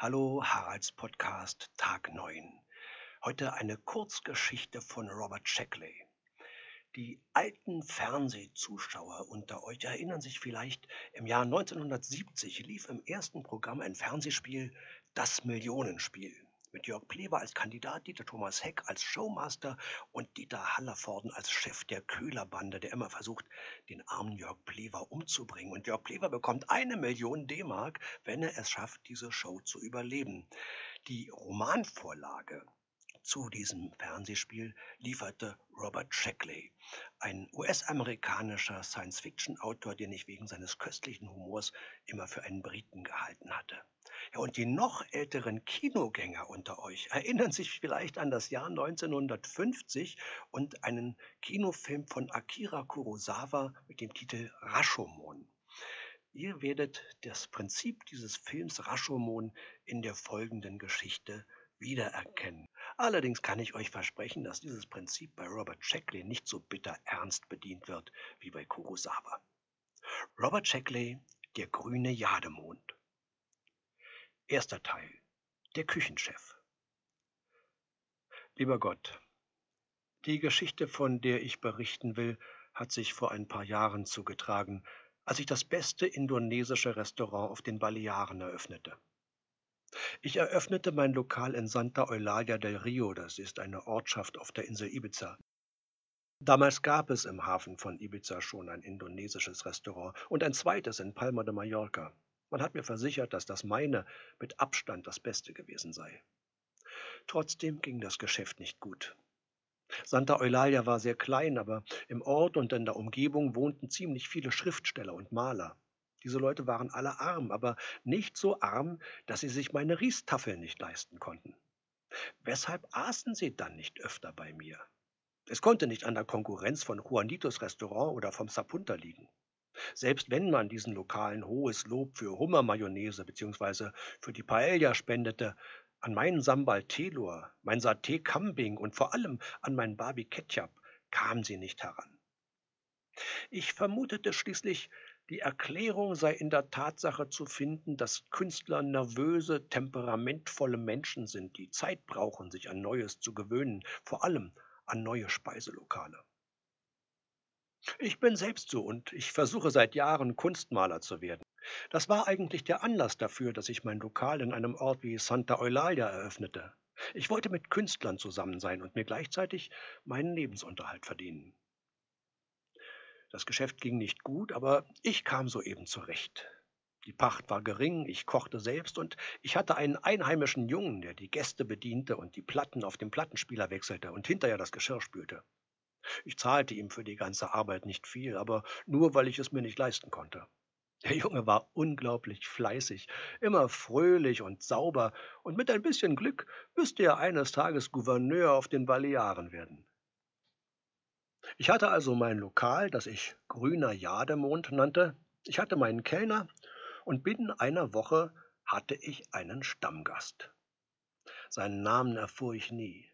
Hallo, Haralds Podcast, Tag 9. Heute eine Kurzgeschichte von Robert Shackley. Die alten Fernsehzuschauer unter euch erinnern sich vielleicht, im Jahr 1970 lief im ersten Programm ein Fernsehspiel Das Millionenspiel mit Jörg Plewer als Kandidat, Dieter Thomas Heck als Showmaster und Dieter Hallervorden als Chef der Köhlerbande, der immer versucht, den armen Jörg Plewer umzubringen. Und Jörg Plewer bekommt eine Million D-Mark, wenn er es schafft, diese Show zu überleben. Die Romanvorlage zu diesem Fernsehspiel lieferte Robert Shackley, ein US-amerikanischer Science-Fiction-Autor, den ich wegen seines köstlichen Humors immer für einen Briten gehalten hatte. Und die noch älteren Kinogänger unter euch erinnern sich vielleicht an das Jahr 1950 und einen Kinofilm von Akira Kurosawa mit dem Titel Rashomon. Ihr werdet das Prinzip dieses Films Rashomon in der folgenden Geschichte wiedererkennen. Allerdings kann ich euch versprechen, dass dieses Prinzip bei Robert Shackley nicht so bitter ernst bedient wird wie bei Kurosawa. Robert Shackley, der grüne Jademond. Erster Teil. Der Küchenchef. Lieber Gott, die Geschichte, von der ich berichten will, hat sich vor ein paar Jahren zugetragen, als ich das beste indonesische Restaurant auf den Balearen eröffnete. Ich eröffnete mein Lokal in Santa Eulalia del Rio, das ist eine Ortschaft auf der Insel Ibiza. Damals gab es im Hafen von Ibiza schon ein indonesisches Restaurant und ein zweites in Palma de Mallorca. Man hat mir versichert, dass das meine mit Abstand das Beste gewesen sei. Trotzdem ging das Geschäft nicht gut. Santa Eulalia war sehr klein, aber im Ort und in der Umgebung wohnten ziemlich viele Schriftsteller und Maler. Diese Leute waren alle arm, aber nicht so arm, dass sie sich meine Riestafeln nicht leisten konnten. Weshalb aßen sie dann nicht öfter bei mir? Es konnte nicht an der Konkurrenz von Juanitos Restaurant oder vom Sapunta liegen. Selbst wenn man diesen Lokalen hohes Lob für Hummermayonnaise bzw. für die Paella spendete, an meinen Sambal Telur, mein Saté Kambing und vor allem an mein Barbie Ketchup kam sie nicht heran. Ich vermutete schließlich, die Erklärung sei in der Tatsache zu finden, dass Künstler nervöse, temperamentvolle Menschen sind, die Zeit brauchen, sich an Neues zu gewöhnen, vor allem an neue Speiselokale. Ich bin selbst so und ich versuche seit Jahren Kunstmaler zu werden. Das war eigentlich der Anlass dafür, dass ich mein Lokal in einem Ort wie Santa Eulalia eröffnete. Ich wollte mit Künstlern zusammen sein und mir gleichzeitig meinen Lebensunterhalt verdienen. Das Geschäft ging nicht gut, aber ich kam soeben zurecht. Die Pacht war gering, ich kochte selbst und ich hatte einen einheimischen Jungen, der die Gäste bediente und die Platten auf dem Plattenspieler wechselte und hinterher das Geschirr spülte. Ich zahlte ihm für die ganze Arbeit nicht viel, aber nur, weil ich es mir nicht leisten konnte. Der Junge war unglaublich fleißig, immer fröhlich und sauber, und mit ein bisschen Glück müsste er eines Tages Gouverneur auf den Balearen werden. Ich hatte also mein Lokal, das ich Grüner Jademond nannte, ich hatte meinen Kellner, und binnen einer Woche hatte ich einen Stammgast. Seinen Namen erfuhr ich nie.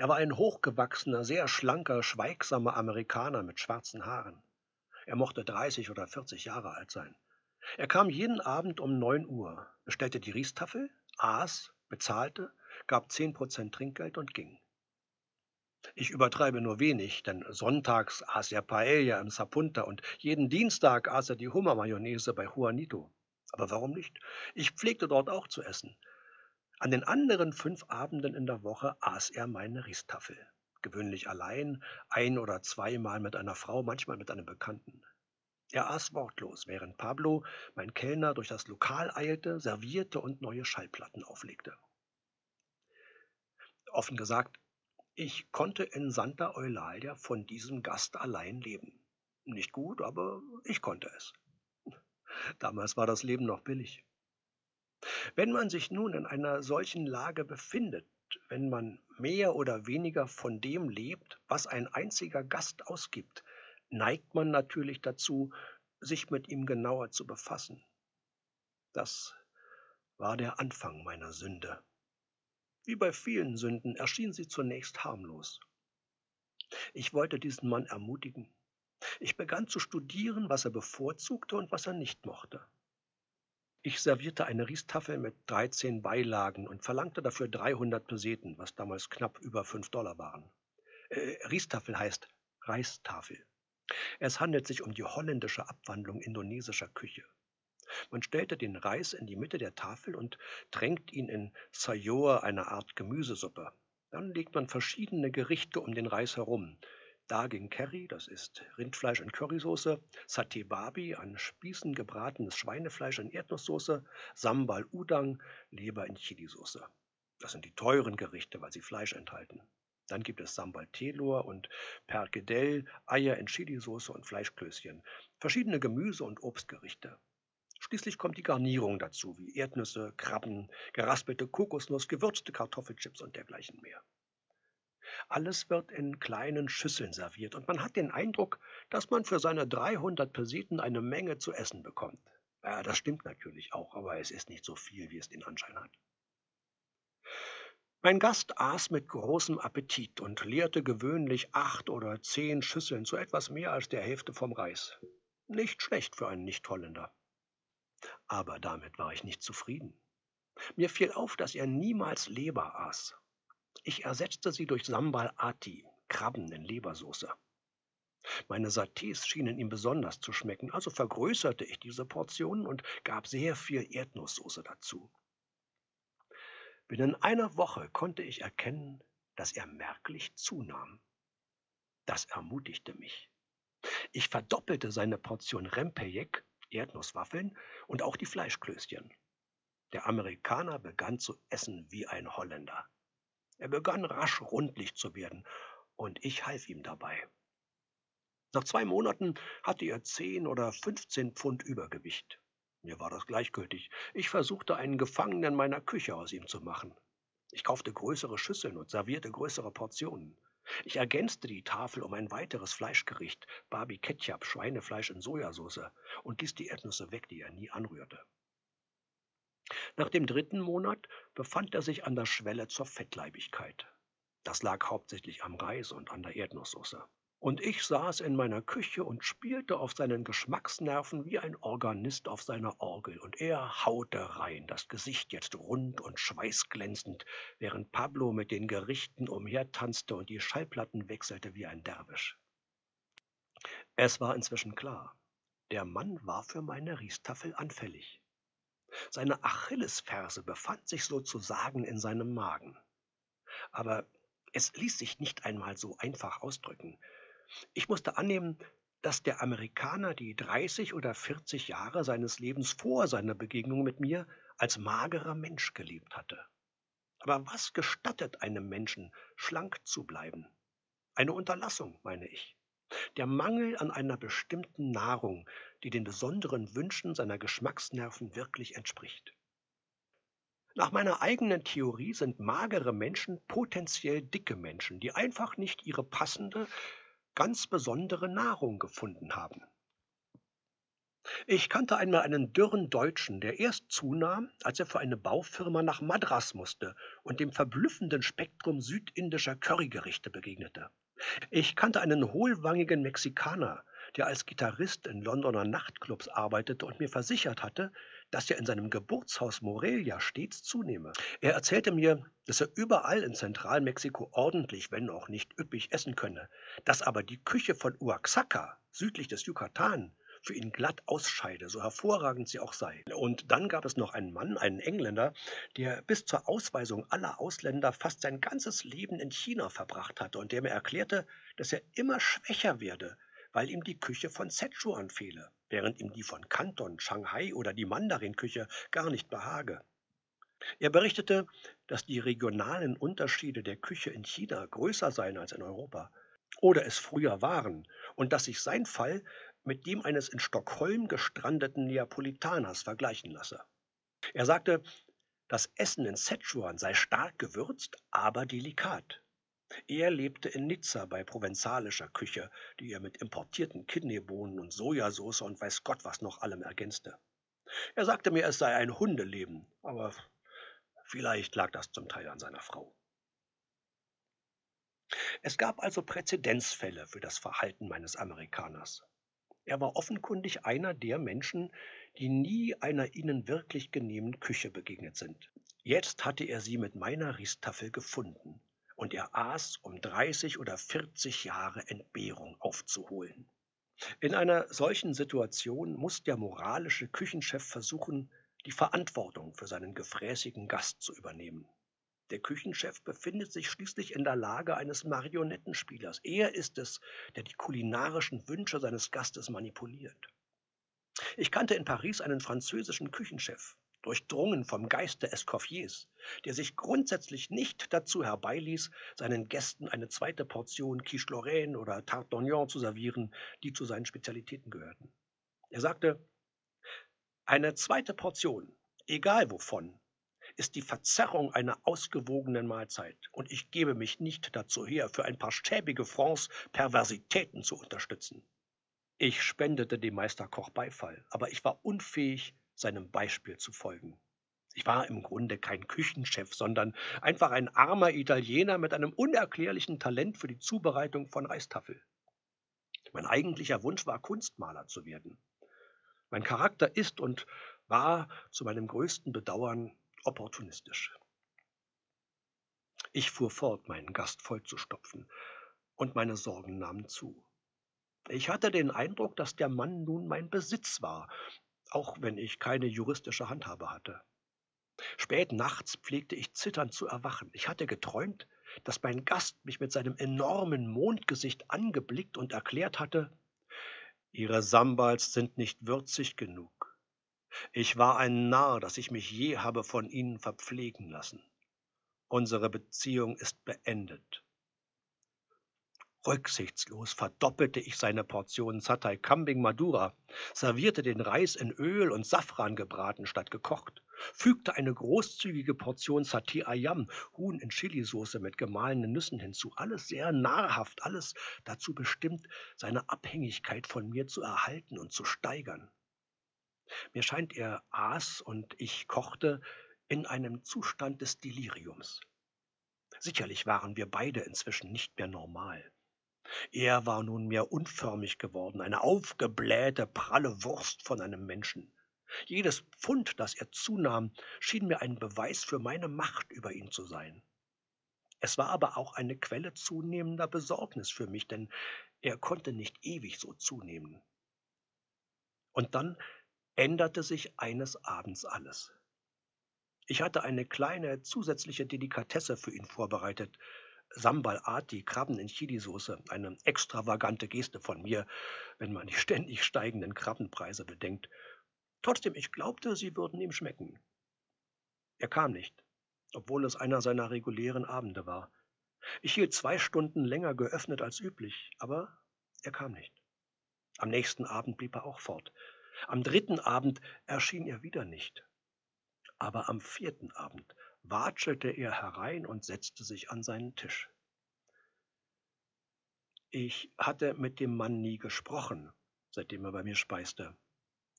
Er war ein hochgewachsener, sehr schlanker, schweigsamer Amerikaner mit schwarzen Haaren. Er mochte 30 oder 40 Jahre alt sein. Er kam jeden Abend um 9 Uhr, bestellte die Riestafel, aß, bezahlte, gab 10 Prozent Trinkgeld und ging. Ich übertreibe nur wenig, denn sonntags aß er Paella im Sapunta und jeden Dienstag aß er die Hummermayonnaise bei Juanito. Aber warum nicht? Ich pflegte dort auch zu essen. An den anderen fünf Abenden in der Woche aß er meine Riestafel. Gewöhnlich allein, ein oder zweimal mit einer Frau, manchmal mit einem Bekannten. Er aß wortlos, während Pablo, mein Kellner, durch das Lokal eilte, servierte und neue Schallplatten auflegte. Offen gesagt, ich konnte in Santa Eulalia von diesem Gast allein leben. Nicht gut, aber ich konnte es. Damals war das Leben noch billig. Wenn man sich nun in einer solchen Lage befindet, wenn man mehr oder weniger von dem lebt, was ein einziger Gast ausgibt, neigt man natürlich dazu, sich mit ihm genauer zu befassen. Das war der Anfang meiner Sünde. Wie bei vielen Sünden erschien sie zunächst harmlos. Ich wollte diesen Mann ermutigen. Ich begann zu studieren, was er bevorzugte und was er nicht mochte. Ich servierte eine Riestafel mit 13 Beilagen und verlangte dafür 300 Peseten, was damals knapp über 5 Dollar waren. Äh, Riestafel heißt Reistafel. Es handelt sich um die holländische Abwandlung indonesischer Küche. Man stellte den Reis in die Mitte der Tafel und tränkt ihn in Sayur, eine Art Gemüsesuppe. Dann legt man verschiedene Gerichte um den Reis herum. Daging Curry, das ist Rindfleisch in Currysoße, Satay Babi, an Spießen gebratenes Schweinefleisch in Erdnusssoße, Sambal Udang, Leber in Chilisoße. Das sind die teuren Gerichte, weil sie Fleisch enthalten. Dann gibt es Sambal Telur und Perkedel, Eier in Chilisoße und Fleischklößchen, verschiedene Gemüse- und Obstgerichte. Schließlich kommt die Garnierung dazu, wie Erdnüsse, Krabben, geraspelte Kokosnuss, gewürzte Kartoffelchips und dergleichen mehr. Alles wird in kleinen Schüsseln serviert und man hat den Eindruck, dass man für seine 300 Peseten eine Menge zu essen bekommt. Ja, das stimmt natürlich auch, aber es ist nicht so viel, wie es den Anschein hat. Mein Gast aß mit großem Appetit und leerte gewöhnlich acht oder zehn Schüsseln zu etwas mehr als der Hälfte vom Reis. Nicht schlecht für einen Nicht-Holländer. Aber damit war ich nicht zufrieden. Mir fiel auf, dass er niemals Leber aß. Ich ersetzte sie durch Sambal Ati, Krabben in Lebersoße. Meine Satés schienen ihm besonders zu schmecken, also vergrößerte ich diese Portionen und gab sehr viel Erdnusssoße dazu. Binnen einer Woche konnte ich erkennen, dass er merklich zunahm. Das ermutigte mich. Ich verdoppelte seine Portion Rempeyek Erdnusswaffeln und auch die Fleischklößchen. Der Amerikaner begann zu essen wie ein Holländer. Er begann rasch rundlich zu werden, und ich half ihm dabei. Nach zwei Monaten hatte er zehn oder fünfzehn Pfund Übergewicht. Mir war das gleichgültig. Ich versuchte, einen Gefangenen meiner Küche aus ihm zu machen. Ich kaufte größere Schüsseln und servierte größere Portionen. Ich ergänzte die Tafel um ein weiteres Fleischgericht, Barbie Ketchup, Schweinefleisch in Sojasauce, und ließ die Erdnüsse weg, die er nie anrührte. Nach dem dritten Monat befand er sich an der Schwelle zur Fettleibigkeit. Das lag hauptsächlich am Reis und an der Erdnusssoße. Und ich saß in meiner Küche und spielte auf seinen Geschmacksnerven wie ein Organist auf seiner Orgel, und er haute rein, das Gesicht jetzt rund und schweißglänzend, während Pablo mit den Gerichten umhertanzte und die Schallplatten wechselte wie ein Derwisch. Es war inzwischen klar, der Mann war für meine Riestafel anfällig. Seine Achillesferse befand sich sozusagen in seinem Magen. Aber es ließ sich nicht einmal so einfach ausdrücken. Ich musste annehmen, dass der Amerikaner die 30 oder 40 Jahre seines Lebens vor seiner Begegnung mit mir als magerer Mensch gelebt hatte. Aber was gestattet einem Menschen, schlank zu bleiben? Eine Unterlassung, meine ich. Der Mangel an einer bestimmten Nahrung, die den besonderen Wünschen seiner Geschmacksnerven wirklich entspricht. Nach meiner eigenen Theorie sind magere Menschen potenziell dicke Menschen, die einfach nicht ihre passende, ganz besondere Nahrung gefunden haben. Ich kannte einmal einen dürren Deutschen, der erst zunahm, als er für eine Baufirma nach Madras musste und dem verblüffenden Spektrum südindischer Currygerichte begegnete. Ich kannte einen hohlwangigen Mexikaner, der als Gitarrist in Londoner Nachtclubs arbeitete und mir versichert hatte, dass er in seinem Geburtshaus Morelia stets zunehme. Er erzählte mir, dass er überall in Zentralmexiko ordentlich, wenn auch nicht üppig, essen könne, dass aber die Küche von Oaxaca, südlich des Yucatan, für ihn glatt ausscheide, so hervorragend sie auch sei. Und dann gab es noch einen Mann, einen Engländer, der bis zur Ausweisung aller Ausländer fast sein ganzes Leben in China verbracht hatte und der mir erklärte, dass er immer schwächer werde, weil ihm die Küche von Szechuan fehle, während ihm die von Kanton, Shanghai oder die Mandarinküche gar nicht behage. Er berichtete, dass die regionalen Unterschiede der Küche in China größer seien als in Europa oder es früher waren und dass sich sein Fall mit dem eines in Stockholm gestrandeten Neapolitaners vergleichen lasse. Er sagte, das Essen in Szechuan sei stark gewürzt, aber delikat. Er lebte in Nizza bei provenzalischer Küche, die er mit importierten Kidneybohnen und Sojasauce und weiß Gott was noch allem ergänzte. Er sagte mir, es sei ein Hundeleben, aber vielleicht lag das zum Teil an seiner Frau. Es gab also Präzedenzfälle für das Verhalten meines Amerikaners. Er war offenkundig einer der Menschen, die nie einer ihnen wirklich genehmen Küche begegnet sind. Jetzt hatte er sie mit meiner Riestafel gefunden, und er aß, um 30 oder 40 Jahre Entbehrung aufzuholen. In einer solchen Situation muss der moralische Küchenchef versuchen, die Verantwortung für seinen gefräßigen Gast zu übernehmen. Der Küchenchef befindet sich schließlich in der Lage eines Marionettenspielers. Er ist es, der die kulinarischen Wünsche seines Gastes manipuliert. Ich kannte in Paris einen französischen Küchenchef, durchdrungen vom Geiste Escoffiers, der sich grundsätzlich nicht dazu herbeiließ, seinen Gästen eine zweite Portion Quiche Lorraine oder Tarte d'Oignon zu servieren, die zu seinen Spezialitäten gehörten. Er sagte, eine zweite Portion, egal wovon, ist die Verzerrung einer ausgewogenen Mahlzeit, und ich gebe mich nicht dazu her, für ein paar schäbige Francs Perversitäten zu unterstützen. Ich spendete dem Meisterkoch Beifall, aber ich war unfähig, seinem Beispiel zu folgen. Ich war im Grunde kein Küchenchef, sondern einfach ein armer Italiener mit einem unerklärlichen Talent für die Zubereitung von Reistaffel. Mein eigentlicher Wunsch war, Kunstmaler zu werden. Mein Charakter ist und war zu meinem größten Bedauern opportunistisch. Ich fuhr fort, meinen Gast vollzustopfen, und meine Sorgen nahmen zu. Ich hatte den Eindruck, dass der Mann nun mein Besitz war, auch wenn ich keine juristische Handhabe hatte. Spät nachts pflegte ich zitternd zu erwachen. Ich hatte geträumt, dass mein Gast mich mit seinem enormen Mondgesicht angeblickt und erklärt hatte, Ihre Sambals sind nicht würzig genug. Ich war ein Narr, dass ich mich je habe von Ihnen verpflegen lassen. Unsere Beziehung ist beendet. Rücksichtslos verdoppelte ich seine Portion Satay Kambing Madura, servierte den Reis in Öl und Safran gebraten statt gekocht, fügte eine großzügige Portion Satay Ayam, Huhn in Chilisauce mit gemahlenen Nüssen hinzu, alles sehr nahrhaft, alles dazu bestimmt, seine Abhängigkeit von mir zu erhalten und zu steigern. Mir scheint, er aß und ich kochte in einem Zustand des Deliriums. Sicherlich waren wir beide inzwischen nicht mehr normal. Er war nunmehr unförmig geworden, eine aufgeblähte, pralle Wurst von einem Menschen. Jedes Pfund, das er zunahm, schien mir ein Beweis für meine Macht über ihn zu sein. Es war aber auch eine Quelle zunehmender Besorgnis für mich, denn er konnte nicht ewig so zunehmen. Und dann änderte sich eines Abends alles. Ich hatte eine kleine zusätzliche Delikatesse für ihn vorbereitet. Sambal Ati, Krabben in Chilisauce, eine extravagante Geste von mir, wenn man die ständig steigenden Krabbenpreise bedenkt. Trotzdem, ich glaubte, sie würden ihm schmecken. Er kam nicht, obwohl es einer seiner regulären Abende war. Ich hielt zwei Stunden länger geöffnet als üblich, aber er kam nicht. Am nächsten Abend blieb er auch fort. Am dritten Abend erschien er wieder nicht. Aber am vierten Abend watschelte er herein und setzte sich an seinen Tisch. Ich hatte mit dem Mann nie gesprochen, seitdem er bei mir speiste.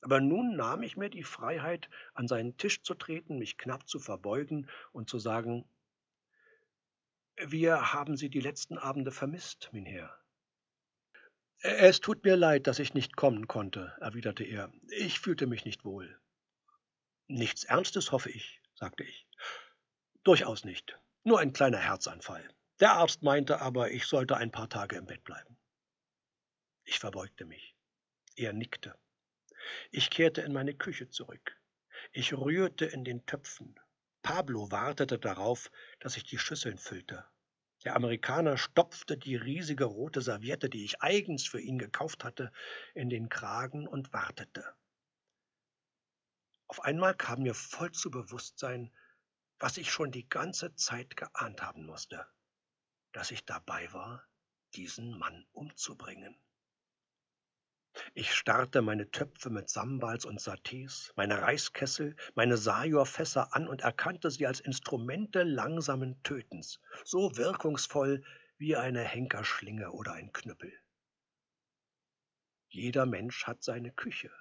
Aber nun nahm ich mir die Freiheit, an seinen Tisch zu treten, mich knapp zu verbeugen und zu sagen, wir haben Sie die letzten Abende vermisst, mein Herr. Es tut mir leid, dass ich nicht kommen konnte, erwiderte er. Ich fühlte mich nicht wohl. Nichts Ernstes, hoffe ich, sagte ich. Durchaus nicht. Nur ein kleiner Herzanfall. Der Arzt meinte aber, ich sollte ein paar Tage im Bett bleiben. Ich verbeugte mich. Er nickte. Ich kehrte in meine Küche zurück. Ich rührte in den Töpfen. Pablo wartete darauf, dass ich die Schüsseln füllte. Der Amerikaner stopfte die riesige rote Serviette, die ich eigens für ihn gekauft hatte, in den Kragen und wartete. Auf einmal kam mir voll zu Bewusstsein, was ich schon die ganze Zeit geahnt haben musste, dass ich dabei war, diesen Mann umzubringen. Ich starrte meine Töpfe mit Sambals und Satés, meine Reiskessel, meine Sajorfässer an und erkannte sie als Instrumente langsamen Tötens, so wirkungsvoll wie eine Henkerschlinge oder ein Knüppel. Jeder Mensch hat seine Küche,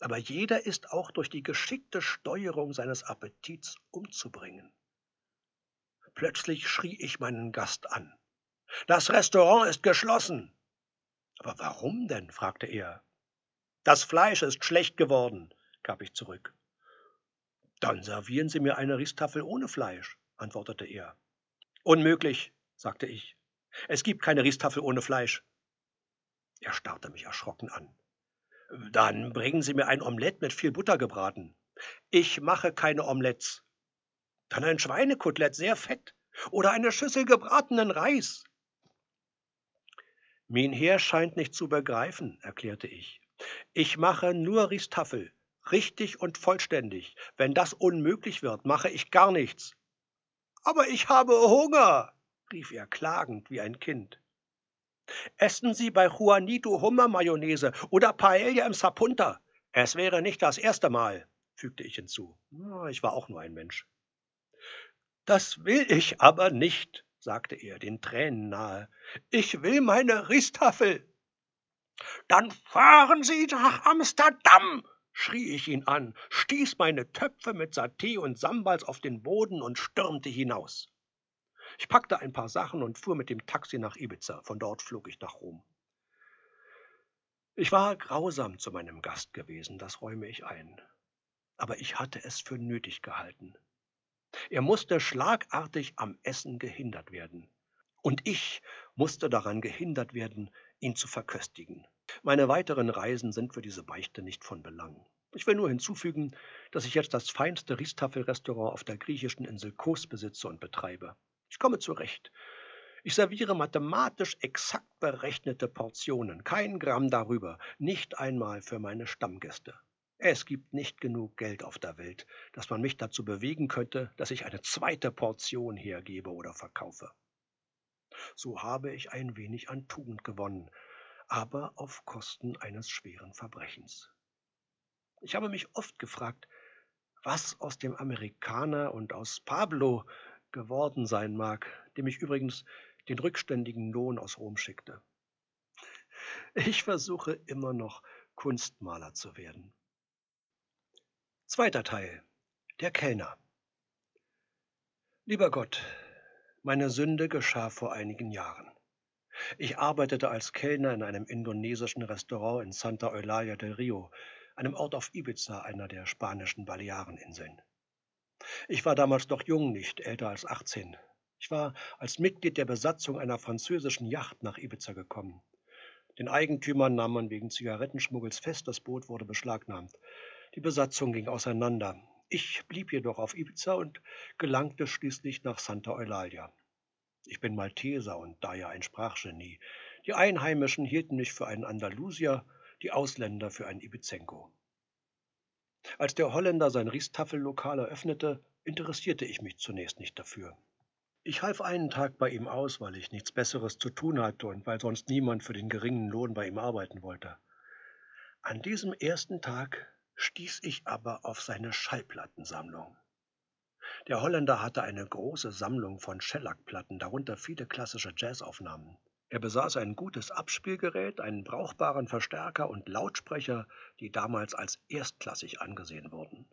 aber jeder ist auch durch die geschickte Steuerung seines Appetits umzubringen. Plötzlich schrie ich meinen Gast an. Das Restaurant ist geschlossen. Aber warum denn? fragte er. Das Fleisch ist schlecht geworden. gab ich zurück. Dann servieren Sie mir eine Ristafel ohne Fleisch, antwortete er. Unmöglich, sagte ich. Es gibt keine Ristafel ohne Fleisch. Er starrte mich erschrocken an. Dann bringen Sie mir ein Omelett mit viel Butter gebraten. Ich mache keine Omelettes. Dann ein Schweinekotelett, sehr fett. Oder eine Schüssel gebratenen Reis. Mein Herr scheint nicht zu begreifen, erklärte ich. Ich mache nur Ristafel, richtig und vollständig. Wenn das unmöglich wird, mache ich gar nichts. Aber ich habe Hunger, rief er klagend wie ein Kind. Essen Sie bei Juanito Hummermayonnaise oder Paella im Sapunta. Es wäre nicht das erste Mal, fügte ich hinzu. Ich war auch nur ein Mensch. Das will ich aber nicht, sagte er, den Tränen nahe. Ich will meine Ristafel. Dann fahren Sie nach Amsterdam, schrie ich ihn an, stieß meine Töpfe mit Saté und Sambals auf den Boden und stürmte hinaus. Ich packte ein paar Sachen und fuhr mit dem Taxi nach Ibiza. Von dort flog ich nach Rom. Ich war grausam zu meinem Gast gewesen, das räume ich ein. Aber ich hatte es für nötig gehalten. Er musste schlagartig am Essen gehindert werden. Und ich musste daran gehindert werden, ihn zu verköstigen. Meine weiteren Reisen sind für diese Beichte nicht von Belang. Ich will nur hinzufügen, dass ich jetzt das feinste Riestafelrestaurant auf der griechischen Insel Kos besitze und betreibe. Ich komme zurecht. Ich serviere mathematisch exakt berechnete Portionen, kein Gramm darüber, nicht einmal für meine Stammgäste. Es gibt nicht genug Geld auf der Welt, dass man mich dazu bewegen könnte, dass ich eine zweite Portion hergebe oder verkaufe. So habe ich ein wenig an Tugend gewonnen, aber auf Kosten eines schweren Verbrechens. Ich habe mich oft gefragt, was aus dem Amerikaner und aus Pablo geworden sein mag, dem ich übrigens den rückständigen Lohn aus Rom schickte. Ich versuche immer noch Kunstmaler zu werden. Zweiter Teil. Der Kellner. Lieber Gott, meine Sünde geschah vor einigen Jahren. Ich arbeitete als Kellner in einem indonesischen Restaurant in Santa Eulalia del Rio, einem Ort auf Ibiza, einer der spanischen Baleareninseln. Ich war damals noch jung, nicht älter als 18. Ich war als Mitglied der Besatzung einer französischen Yacht nach Ibiza gekommen. Den Eigentümern nahm man wegen Zigarettenschmuggels fest, das Boot wurde beschlagnahmt. Die Besatzung ging auseinander. Ich blieb jedoch auf Ibiza und gelangte schließlich nach Santa Eulalia. Ich bin Malteser und daher ein Sprachgenie. Die Einheimischen hielten mich für einen Andalusier, die Ausländer für einen Ibizenko. Als der Holländer sein Riestaffellokal eröffnete, interessierte ich mich zunächst nicht dafür. Ich half einen Tag bei ihm aus, weil ich nichts Besseres zu tun hatte und weil sonst niemand für den geringen Lohn bei ihm arbeiten wollte. An diesem ersten Tag stieß ich aber auf seine Schallplattensammlung. Der Holländer hatte eine große Sammlung von Shellac-Platten, darunter viele klassische Jazzaufnahmen. Er besaß ein gutes Abspielgerät, einen brauchbaren Verstärker und Lautsprecher, die damals als erstklassig angesehen wurden.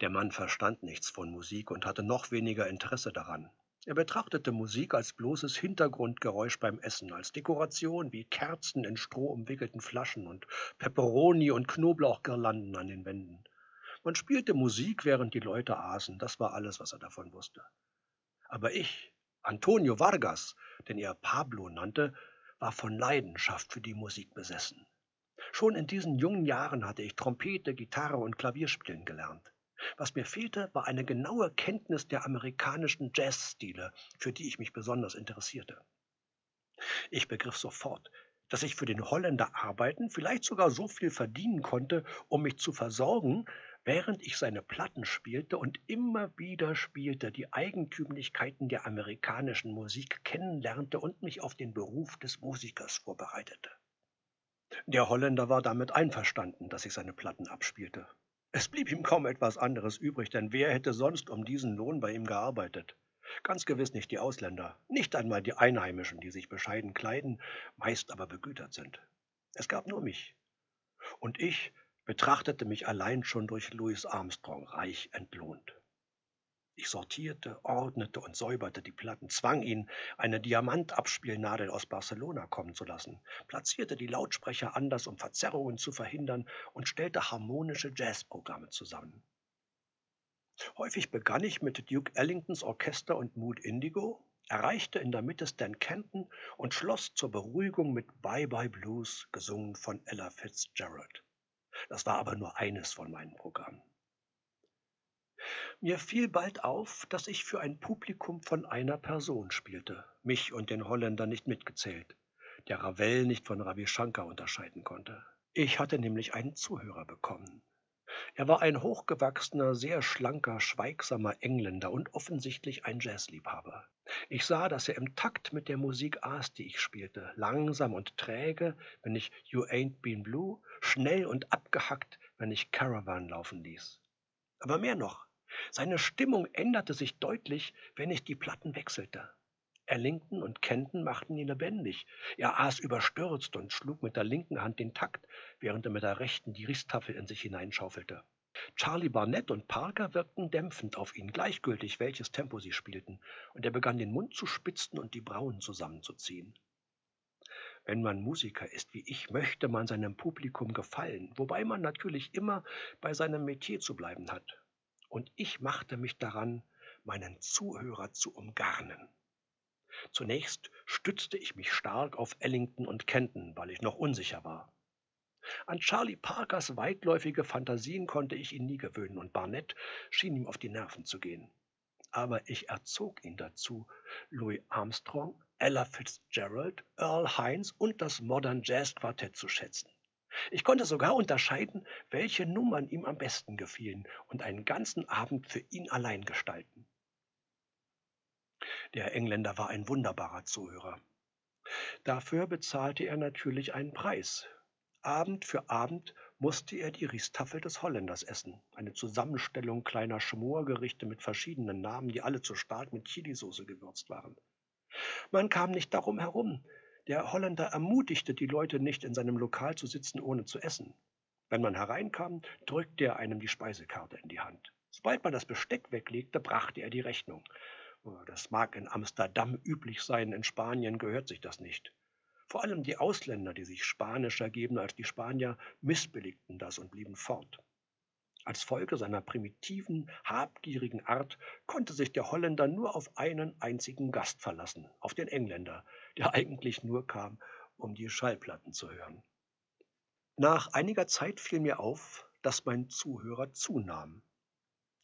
Der Mann verstand nichts von Musik und hatte noch weniger Interesse daran. Er betrachtete Musik als bloßes Hintergrundgeräusch beim Essen, als Dekoration wie Kerzen in Stroh umwickelten Flaschen und Peperoni und Knoblauchgirlanden an den Wänden. Man spielte Musik, während die Leute aßen, das war alles, was er davon wusste. Aber ich, Antonio Vargas, den er Pablo nannte, war von Leidenschaft für die Musik besessen. Schon in diesen jungen Jahren hatte ich Trompete, Gitarre und Klavierspielen gelernt. Was mir fehlte, war eine genaue Kenntnis der amerikanischen Jazzstile, für die ich mich besonders interessierte. Ich begriff sofort, dass ich für den Holländer arbeiten, vielleicht sogar so viel verdienen konnte, um mich zu versorgen, während ich seine Platten spielte und immer wieder spielte, die Eigentümlichkeiten der amerikanischen Musik kennenlernte und mich auf den Beruf des Musikers vorbereitete. Der Holländer war damit einverstanden, dass ich seine Platten abspielte. Es blieb ihm kaum etwas anderes übrig, denn wer hätte sonst um diesen Lohn bei ihm gearbeitet? Ganz gewiss nicht die Ausländer, nicht einmal die Einheimischen, die sich bescheiden kleiden, meist aber begütert sind. Es gab nur mich. Und ich betrachtete mich allein schon durch Louis Armstrong reich entlohnt. Ich sortierte, ordnete und säuberte die Platten, zwang ihn, eine Diamantabspielnadel aus Barcelona kommen zu lassen, platzierte die Lautsprecher anders, um Verzerrungen zu verhindern und stellte harmonische Jazzprogramme zusammen. Häufig begann ich mit Duke Ellingtons Orchester und Mood Indigo, erreichte in der Mitte Stan Kenton und schloss zur Beruhigung mit Bye Bye Blues, gesungen von Ella Fitzgerald. Das war aber nur eines von meinen Programmen. Mir fiel bald auf, dass ich für ein Publikum von einer Person spielte, mich und den Holländer nicht mitgezählt, der Ravel nicht von Ravi Shankar unterscheiden konnte. Ich hatte nämlich einen Zuhörer bekommen, er war ein hochgewachsener, sehr schlanker, schweigsamer Engländer und offensichtlich ein Jazzliebhaber. Ich sah, dass er im Takt mit der Musik aß, die ich spielte, langsam und träge, wenn ich You Ain't Been Blue, schnell und abgehackt, wenn ich Caravan laufen ließ. Aber mehr noch, seine Stimmung änderte sich deutlich, wenn ich die Platten wechselte. Ellington und Kenton machten ihn lebendig. Er aß überstürzt und schlug mit der linken Hand den Takt, während er mit der rechten die Risttafel in sich hineinschaufelte. Charlie Barnett und Parker wirkten dämpfend auf ihn, gleichgültig welches Tempo sie spielten, und er begann den Mund zu spitzen und die Brauen zusammenzuziehen. Wenn man Musiker ist wie ich, möchte man seinem Publikum gefallen, wobei man natürlich immer bei seinem Metier zu bleiben hat. Und ich machte mich daran, meinen Zuhörer zu umgarnen. Zunächst stützte ich mich stark auf Ellington und Kenton, weil ich noch unsicher war. An Charlie Parkers weitläufige Fantasien konnte ich ihn nie gewöhnen, und Barnett schien ihm auf die Nerven zu gehen. Aber ich erzog ihn dazu, Louis Armstrong, Ella Fitzgerald, Earl Hines und das Modern Jazz Quartett zu schätzen. Ich konnte sogar unterscheiden, welche Nummern ihm am besten gefielen und einen ganzen Abend für ihn allein gestalten. Der Engländer war ein wunderbarer Zuhörer. Dafür bezahlte er natürlich einen Preis. Abend für Abend musste er die Riestafel des Holländers essen, eine Zusammenstellung kleiner Schmorgerichte mit verschiedenen Namen, die alle zu stark mit Chilisauce gewürzt waren. Man kam nicht darum herum. Der Holländer ermutigte die Leute nicht, in seinem Lokal zu sitzen, ohne zu essen. Wenn man hereinkam, drückte er einem die Speisekarte in die Hand. Sobald man das Besteck weglegte, brachte er die Rechnung. Das mag in Amsterdam üblich sein, in Spanien gehört sich das nicht. Vor allem die Ausländer, die sich spanischer geben als die Spanier, missbilligten das und blieben fort. Als Folge seiner primitiven, habgierigen Art konnte sich der Holländer nur auf einen einzigen Gast verlassen, auf den Engländer, der eigentlich nur kam, um die Schallplatten zu hören. Nach einiger Zeit fiel mir auf, dass mein Zuhörer zunahm.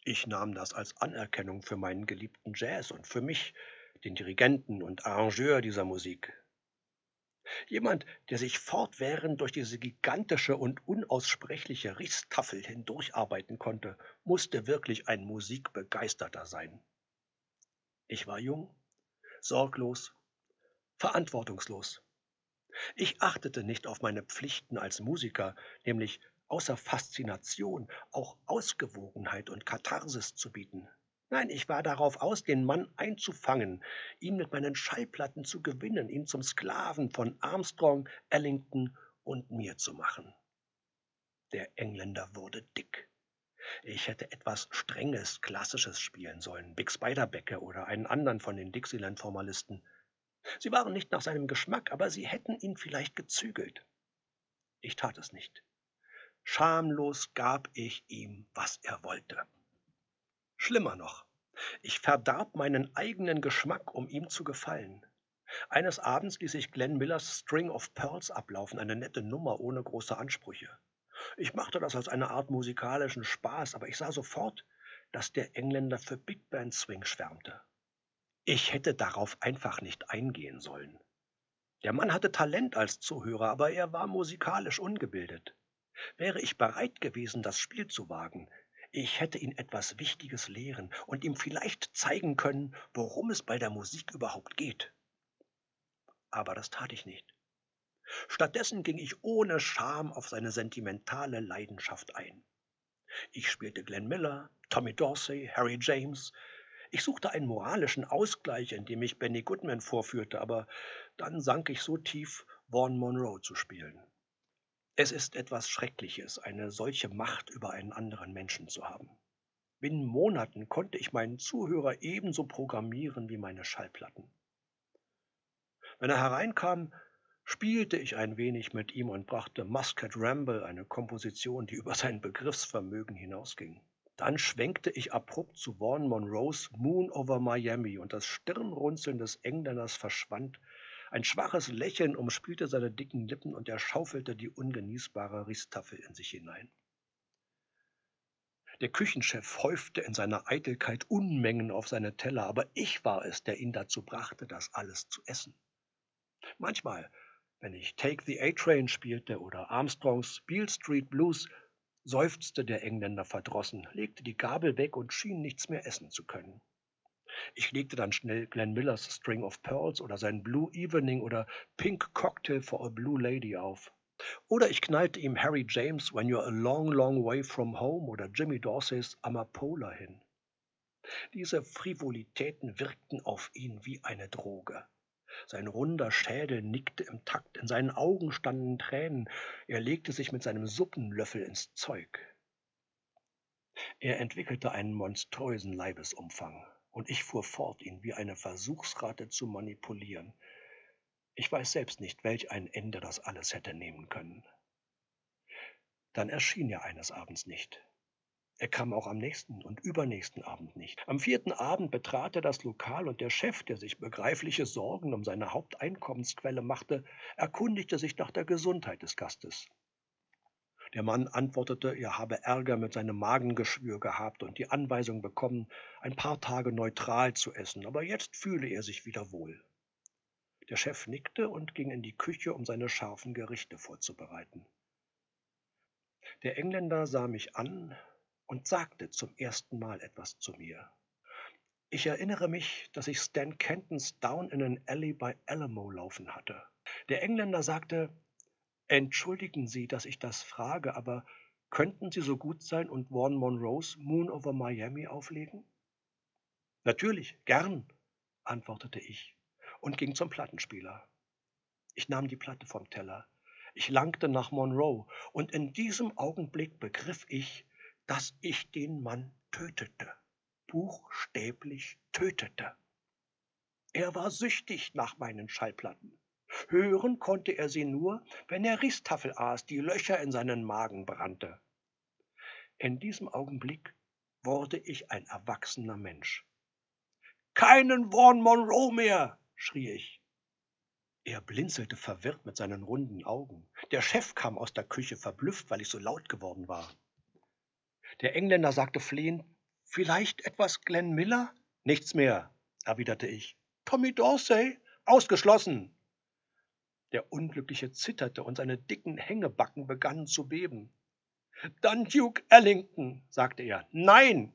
Ich nahm das als Anerkennung für meinen geliebten Jazz und für mich, den Dirigenten und Arrangeur dieser Musik. Jemand, der sich fortwährend durch diese gigantische und unaussprechliche Risstafel hindurcharbeiten konnte, musste wirklich ein Musikbegeisterter sein. Ich war jung, sorglos, verantwortungslos. Ich achtete nicht auf meine Pflichten als Musiker, nämlich außer Faszination auch Ausgewogenheit und Katharsis zu bieten. Nein, ich war darauf aus, den Mann einzufangen, ihn mit meinen Schallplatten zu gewinnen, ihn zum Sklaven von Armstrong, Ellington und mir zu machen. Der Engländer wurde dick. Ich hätte etwas Strenges, Klassisches spielen sollen, Big Spiderbecke oder einen anderen von den Dixieland-Formalisten. Sie waren nicht nach seinem Geschmack, aber sie hätten ihn vielleicht gezügelt. Ich tat es nicht. Schamlos gab ich ihm, was er wollte. Schlimmer noch, ich verdarb meinen eigenen Geschmack, um ihm zu gefallen. Eines Abends ließ ich Glenn Millers String of Pearls ablaufen, eine nette Nummer ohne große Ansprüche. Ich machte das als eine Art musikalischen Spaß, aber ich sah sofort, dass der Engländer für Big Band Swing schwärmte. Ich hätte darauf einfach nicht eingehen sollen. Der Mann hatte Talent als Zuhörer, aber er war musikalisch ungebildet. Wäre ich bereit gewesen, das Spiel zu wagen, ich hätte ihn etwas Wichtiges lehren und ihm vielleicht zeigen können, worum es bei der Musik überhaupt geht. Aber das tat ich nicht. Stattdessen ging ich ohne Scham auf seine sentimentale Leidenschaft ein. Ich spielte Glenn Miller, Tommy Dorsey, Harry James. Ich suchte einen moralischen Ausgleich, indem ich Benny Goodman vorführte, aber dann sank ich so tief, Vaughan Monroe zu spielen. Es ist etwas Schreckliches, eine solche Macht über einen anderen Menschen zu haben. Binnen Monaten konnte ich meinen Zuhörer ebenso programmieren wie meine Schallplatten. Wenn er hereinkam, spielte ich ein wenig mit ihm und brachte Muscat Ramble, eine Komposition, die über sein Begriffsvermögen hinausging. Dann schwenkte ich abrupt zu Vaughan Monroes Moon over Miami und das Stirnrunzeln des Engländers verschwand. Ein schwaches Lächeln umspielte seine dicken Lippen und er schaufelte die ungenießbare Ristafel in sich hinein. Der Küchenchef häufte in seiner Eitelkeit Unmengen auf seine Teller, aber ich war es, der ihn dazu brachte, das alles zu essen. Manchmal, wenn ich Take the A-Train spielte oder Armstrongs Beale Street Blues, seufzte der Engländer verdrossen, legte die Gabel weg und schien nichts mehr essen zu können. Ich legte dann schnell Glenn Millers String of Pearls oder sein Blue Evening oder Pink Cocktail for a Blue Lady auf. Oder ich knallte ihm Harry James When You're a Long, Long Way from Home oder Jimmy Dorseys Amapola hin. Diese Frivolitäten wirkten auf ihn wie eine Droge. Sein runder Schädel nickte im Takt, in seinen Augen standen Tränen, er legte sich mit seinem Suppenlöffel ins Zeug. Er entwickelte einen monströsen Leibesumfang, und ich fuhr fort, ihn wie eine Versuchsrate zu manipulieren. Ich weiß selbst nicht, welch ein Ende das alles hätte nehmen können. Dann erschien er eines Abends nicht. Er kam auch am nächsten und übernächsten Abend nicht. Am vierten Abend betrat er das Lokal und der Chef, der sich begreifliche Sorgen um seine Haupteinkommensquelle machte, erkundigte sich nach der Gesundheit des Gastes. Der Mann antwortete, er habe Ärger mit seinem Magengeschwür gehabt und die Anweisung bekommen, ein paar Tage neutral zu essen, aber jetzt fühle er sich wieder wohl. Der Chef nickte und ging in die Küche, um seine scharfen Gerichte vorzubereiten. Der Engländer sah mich an und sagte zum ersten Mal etwas zu mir. Ich erinnere mich, dass ich Stan Kentons Down in an Alley by Alamo laufen hatte. Der Engländer sagte, Entschuldigen Sie, dass ich das frage, aber könnten Sie so gut sein und Vaughan Monroes Moon over Miami auflegen? Natürlich, gern, antwortete ich und ging zum Plattenspieler. Ich nahm die Platte vom Teller. Ich langte nach Monroe, und in diesem Augenblick begriff ich, dass ich den Mann tötete, buchstäblich tötete. Er war süchtig nach meinen Schallplatten. Hören konnte er sie nur, wenn er Ristafel aß, die Löcher in seinen Magen brannte. In diesem Augenblick wurde ich ein erwachsener Mensch. Keinen Vaughan Monroe mehr, schrie ich. Er blinzelte verwirrt mit seinen runden Augen. Der Chef kam aus der Küche verblüfft, weil ich so laut geworden war. Der Engländer sagte flehend, vielleicht etwas Glenn Miller? Nichts mehr, erwiderte ich. Tommy Dorsey? Ausgeschlossen. Der Unglückliche zitterte und seine dicken Hängebacken begannen zu beben. Dann Duke Ellington, sagte er. Nein.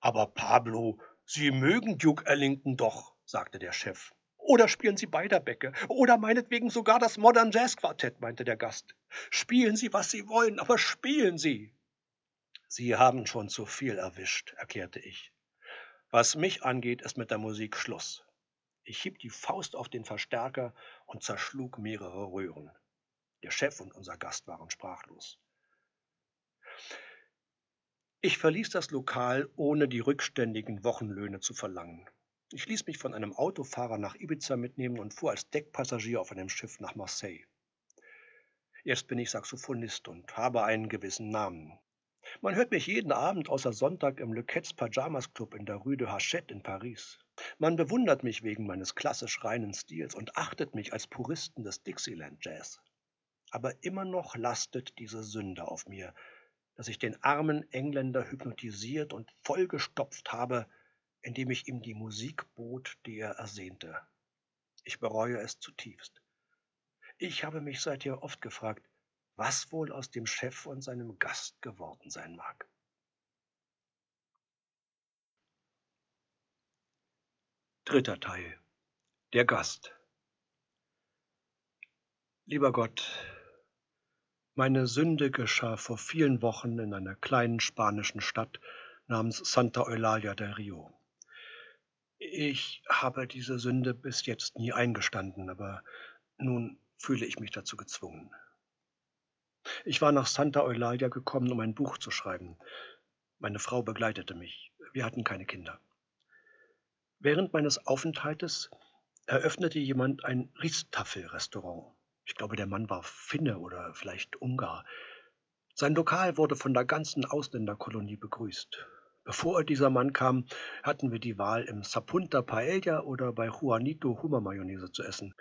Aber Pablo, Sie mögen Duke Ellington doch, sagte der Chef. Oder spielen Sie Beiderbecke. Oder meinetwegen sogar das Modern Jazz Quartett, meinte der Gast. Spielen Sie, was Sie wollen, aber spielen Sie. Sie haben schon zu viel erwischt, erklärte ich. Was mich angeht, ist mit der Musik Schluss. Ich hieb die Faust auf den Verstärker und zerschlug mehrere Röhren. Der Chef und unser Gast waren sprachlos. Ich verließ das Lokal, ohne die rückständigen Wochenlöhne zu verlangen. Ich ließ mich von einem Autofahrer nach Ibiza mitnehmen und fuhr als Deckpassagier auf einem Schiff nach Marseille. Jetzt bin ich Saxophonist und habe einen gewissen Namen. Man hört mich jeden Abend außer Sonntag im Le Quetz Pajamas Club in der Rue de Hachette in Paris. Man bewundert mich wegen meines klassisch reinen Stils und achtet mich als Puristen des Dixieland Jazz. Aber immer noch lastet diese Sünde auf mir, dass ich den armen Engländer hypnotisiert und vollgestopft habe indem ich ihm die Musik bot, die er ersehnte. Ich bereue es zutiefst. Ich habe mich seither oft gefragt, was wohl aus dem Chef und seinem Gast geworden sein mag. Dritter Teil. Der Gast. Lieber Gott, meine Sünde geschah vor vielen Wochen in einer kleinen spanischen Stadt namens Santa Eulalia del Rio. Ich habe diese Sünde bis jetzt nie eingestanden, aber nun fühle ich mich dazu gezwungen. Ich war nach Santa Eulalia gekommen, um ein Buch zu schreiben. Meine Frau begleitete mich. Wir hatten keine Kinder. Während meines Aufenthaltes eröffnete jemand ein Riestafelrestaurant. Ich glaube, der Mann war Finne oder vielleicht Ungar. Sein Lokal wurde von der ganzen Ausländerkolonie begrüßt. Bevor dieser Mann kam, hatten wir die Wahl, im Sapunta Paella oder bei Juanito Hummermayonnaise zu essen.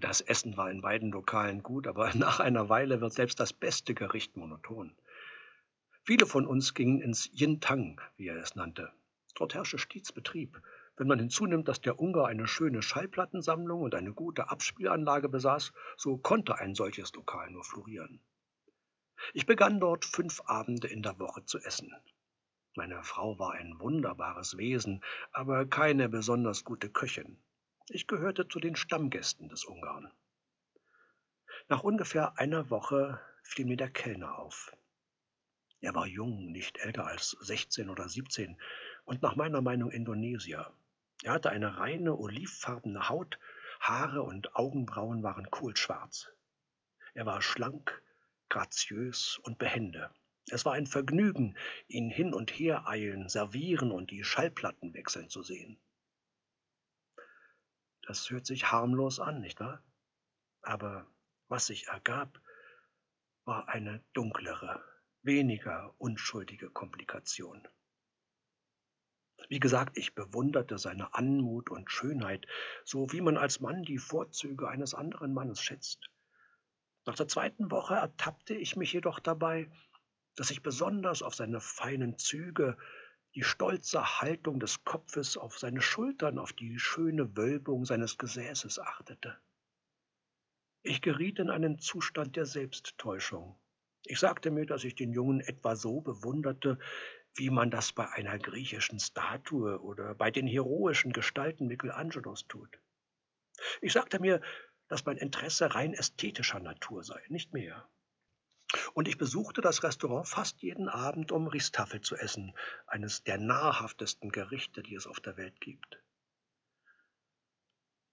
Das Essen war in beiden Lokalen gut, aber nach einer Weile wird selbst das beste Gericht monoton. Viele von uns gingen ins Yin Tang, wie er es nannte. Dort herrschte stets Betrieb. Wenn man hinzunimmt, dass der Ungar eine schöne Schallplattensammlung und eine gute Abspielanlage besaß, so konnte ein solches Lokal nur florieren. Ich begann dort fünf Abende in der Woche zu essen. Meine Frau war ein wunderbares Wesen, aber keine besonders gute Köchin. Ich gehörte zu den Stammgästen des Ungarn. Nach ungefähr einer Woche fiel mir der Kellner auf. Er war jung, nicht älter als 16 oder 17 und nach meiner Meinung Indonesier. Er hatte eine reine olivfarbene Haut, Haare und Augenbrauen waren kohlschwarz. Er war schlank, graziös und behende. Es war ein Vergnügen, ihn hin und her eilen, servieren und die Schallplatten wechseln zu sehen. Das hört sich harmlos an, nicht wahr? Aber was sich ergab, war eine dunklere, weniger unschuldige Komplikation. Wie gesagt, ich bewunderte seine Anmut und Schönheit, so wie man als Mann die Vorzüge eines anderen Mannes schätzt. Nach der zweiten Woche ertappte ich mich jedoch dabei, dass ich besonders auf seine feinen Züge, die stolze Haltung des Kopfes, auf seine Schultern, auf die schöne Wölbung seines Gesäßes achtete. Ich geriet in einen Zustand der Selbsttäuschung. Ich sagte mir, dass ich den Jungen etwa so bewunderte, wie man das bei einer griechischen Statue oder bei den heroischen Gestalten Michelangelos tut. Ich sagte mir, dass mein Interesse rein ästhetischer Natur sei, nicht mehr. Und ich besuchte das Restaurant fast jeden Abend, um Ristafel zu essen, eines der nahrhaftesten Gerichte, die es auf der Welt gibt.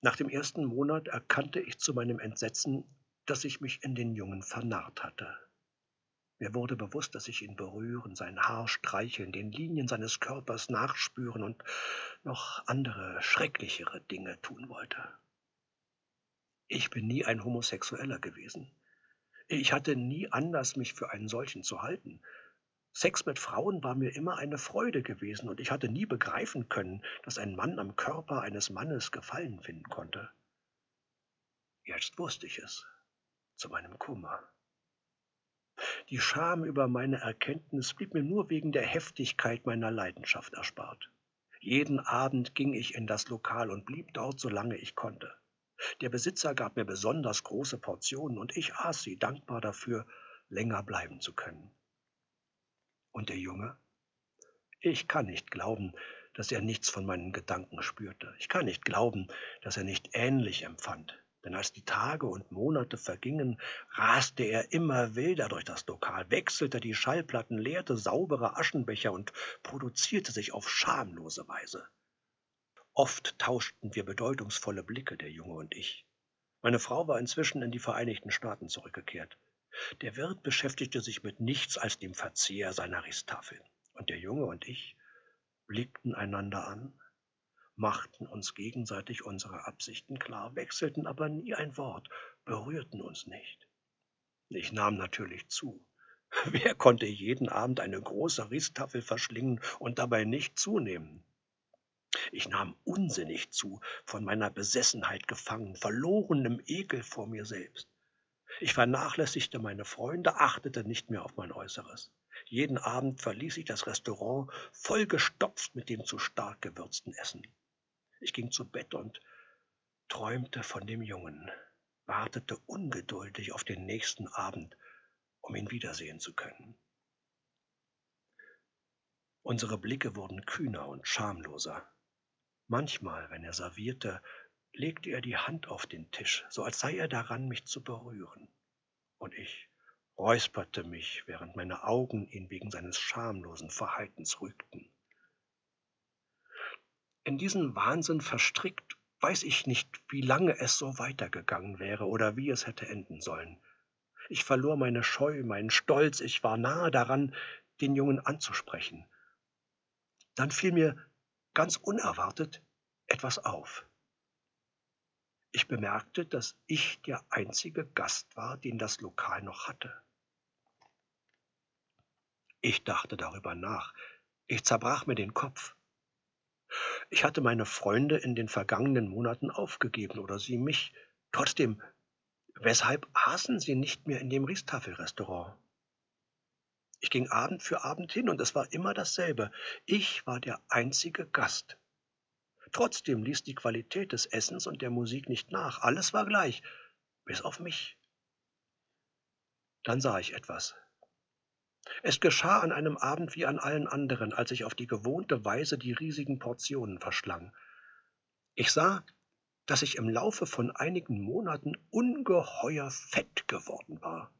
Nach dem ersten Monat erkannte ich zu meinem Entsetzen, dass ich mich in den Jungen vernarrt hatte. Mir wurde bewusst, dass ich ihn berühren, sein Haar streicheln, den Linien seines Körpers nachspüren und noch andere, schrecklichere Dinge tun wollte. Ich bin nie ein Homosexueller gewesen. Ich hatte nie Anlass, mich für einen solchen zu halten. Sex mit Frauen war mir immer eine Freude gewesen, und ich hatte nie begreifen können, dass ein Mann am Körper eines Mannes Gefallen finden konnte. Jetzt wusste ich es, zu meinem Kummer. Die Scham über meine Erkenntnis blieb mir nur wegen der Heftigkeit meiner Leidenschaft erspart. Jeden Abend ging ich in das Lokal und blieb dort, solange ich konnte. Der Besitzer gab mir besonders große Portionen und ich aß sie, dankbar dafür, länger bleiben zu können. Und der Junge? Ich kann nicht glauben, dass er nichts von meinen Gedanken spürte. Ich kann nicht glauben, dass er nicht ähnlich empfand denn als die Tage und Monate vergingen, raste er immer wilder durch das Lokal, wechselte die Schallplatten, leerte saubere Aschenbecher und produzierte sich auf schamlose Weise. Oft tauschten wir bedeutungsvolle Blicke, der Junge und ich. Meine Frau war inzwischen in die Vereinigten Staaten zurückgekehrt. Der Wirt beschäftigte sich mit nichts als dem Verzehr seiner Ristafeln. Und der Junge und ich blickten einander an, machten uns gegenseitig unsere Absichten klar, wechselten aber nie ein Wort, berührten uns nicht. Ich nahm natürlich zu. Wer konnte jeden Abend eine große Ristafel verschlingen und dabei nicht zunehmen? Ich nahm unsinnig zu, von meiner Besessenheit gefangen, verloren im Ekel vor mir selbst. Ich vernachlässigte meine Freunde, achtete nicht mehr auf mein Äußeres. Jeden Abend verließ ich das Restaurant vollgestopft mit dem zu stark gewürzten Essen. Ich ging zu Bett und träumte von dem Jungen, wartete ungeduldig auf den nächsten Abend, um ihn wiedersehen zu können. Unsere Blicke wurden kühner und schamloser. Manchmal, wenn er servierte, legte er die Hand auf den Tisch, so als sei er daran, mich zu berühren. Und ich räusperte mich, während meine Augen ihn wegen seines schamlosen Verhaltens rügten. In diesen Wahnsinn verstrickt, weiß ich nicht, wie lange es so weitergegangen wäre oder wie es hätte enden sollen. Ich verlor meine Scheu, meinen Stolz, ich war nahe daran, den Jungen anzusprechen. Dann fiel mir ganz unerwartet etwas auf. Ich bemerkte, dass ich der einzige Gast war, den das Lokal noch hatte. Ich dachte darüber nach. Ich zerbrach mir den Kopf. Ich hatte meine Freunde in den vergangenen Monaten aufgegeben oder sie mich. Trotzdem, weshalb aßen sie nicht mehr in dem Riestafelrestaurant? Ich ging Abend für Abend hin und es war immer dasselbe. Ich war der einzige Gast. Trotzdem ließ die Qualität des Essens und der Musik nicht nach. Alles war gleich, bis auf mich. Dann sah ich etwas. Es geschah an einem Abend wie an allen anderen, als ich auf die gewohnte Weise die riesigen Portionen verschlang. Ich sah, dass ich im Laufe von einigen Monaten ungeheuer fett geworden war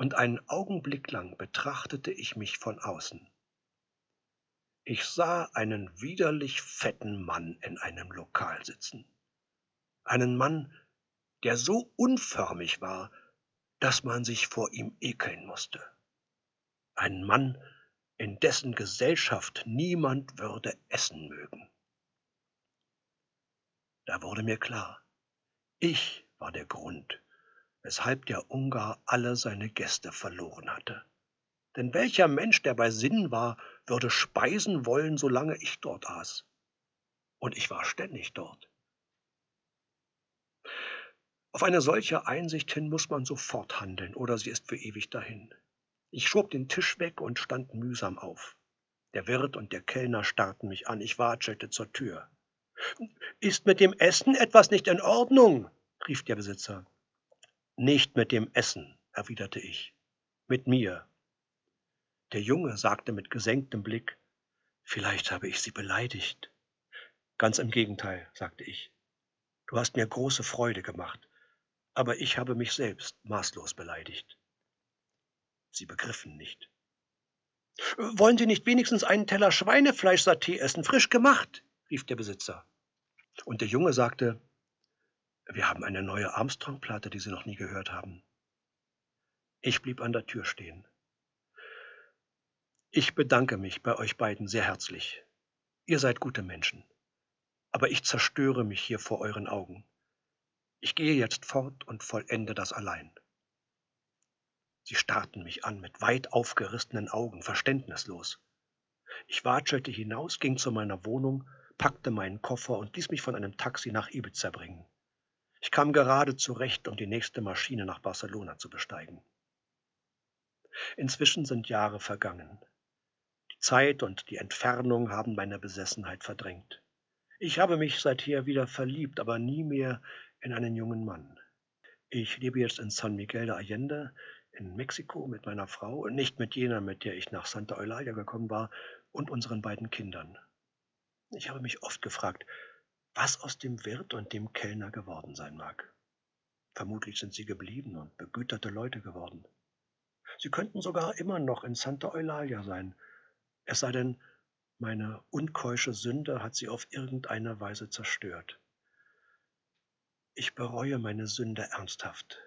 und einen Augenblick lang betrachtete ich mich von außen. Ich sah einen widerlich fetten Mann in einem Lokal sitzen. Einen Mann, der so unförmig war, dass man sich vor ihm ekeln musste. Ein Mann, in dessen Gesellschaft niemand würde essen mögen. Da wurde mir klar, ich war der Grund, weshalb der Ungar alle seine Gäste verloren hatte. Denn welcher Mensch, der bei Sinn war, würde speisen wollen, solange ich dort aß? Und ich war ständig dort. Auf eine solche Einsicht hin muss man sofort handeln, oder sie ist für ewig dahin. Ich schob den Tisch weg und stand mühsam auf. Der Wirt und der Kellner starrten mich an, ich watschelte zur Tür. Ist mit dem Essen etwas nicht in Ordnung? rief der Besitzer. Nicht mit dem Essen, erwiderte ich, mit mir. Der Junge sagte mit gesenktem Blick, Vielleicht habe ich Sie beleidigt. Ganz im Gegenteil, sagte ich. Du hast mir große Freude gemacht, aber ich habe mich selbst maßlos beleidigt. Sie begriffen nicht. Wollen Sie nicht wenigstens einen Teller Schweinefleischsaté essen, frisch gemacht? rief der Besitzer. Und der Junge sagte, wir haben eine neue Armstrong-Platte, die Sie noch nie gehört haben. Ich blieb an der Tür stehen. Ich bedanke mich bei euch beiden sehr herzlich. Ihr seid gute Menschen. Aber ich zerstöre mich hier vor euren Augen. Ich gehe jetzt fort und vollende das allein. Sie starrten mich an mit weit aufgerissenen Augen, verständnislos. Ich watschelte hinaus, ging zu meiner Wohnung, packte meinen Koffer und ließ mich von einem Taxi nach Ibiza bringen. Ich kam gerade zurecht, um die nächste Maschine nach Barcelona zu besteigen. Inzwischen sind Jahre vergangen. Die Zeit und die Entfernung haben meine Besessenheit verdrängt. Ich habe mich seither wieder verliebt, aber nie mehr in einen jungen Mann. Ich lebe jetzt in San Miguel de Allende in Mexiko mit meiner Frau und nicht mit jener, mit der ich nach Santa Eulalia gekommen war, und unseren beiden Kindern. Ich habe mich oft gefragt, was aus dem Wirt und dem Kellner geworden sein mag. Vermutlich sind sie geblieben und begüterte Leute geworden. Sie könnten sogar immer noch in Santa Eulalia sein, es sei denn, meine unkeusche Sünde hat sie auf irgendeine Weise zerstört. Ich bereue meine Sünde ernsthaft.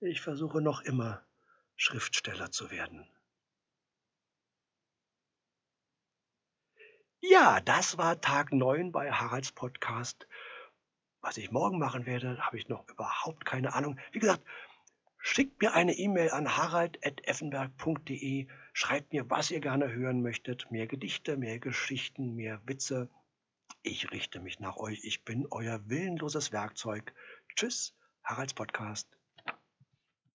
Ich versuche noch immer, Schriftsteller zu werden. Ja, das war Tag 9 bei Haralds Podcast. Was ich morgen machen werde, habe ich noch überhaupt keine Ahnung. Wie gesagt, schickt mir eine E-Mail an harald.effenberg.de. Schreibt mir, was ihr gerne hören möchtet. Mehr Gedichte, mehr Geschichten, mehr Witze. Ich richte mich nach euch. Ich bin euer willenloses Werkzeug. Tschüss, Haralds Podcast.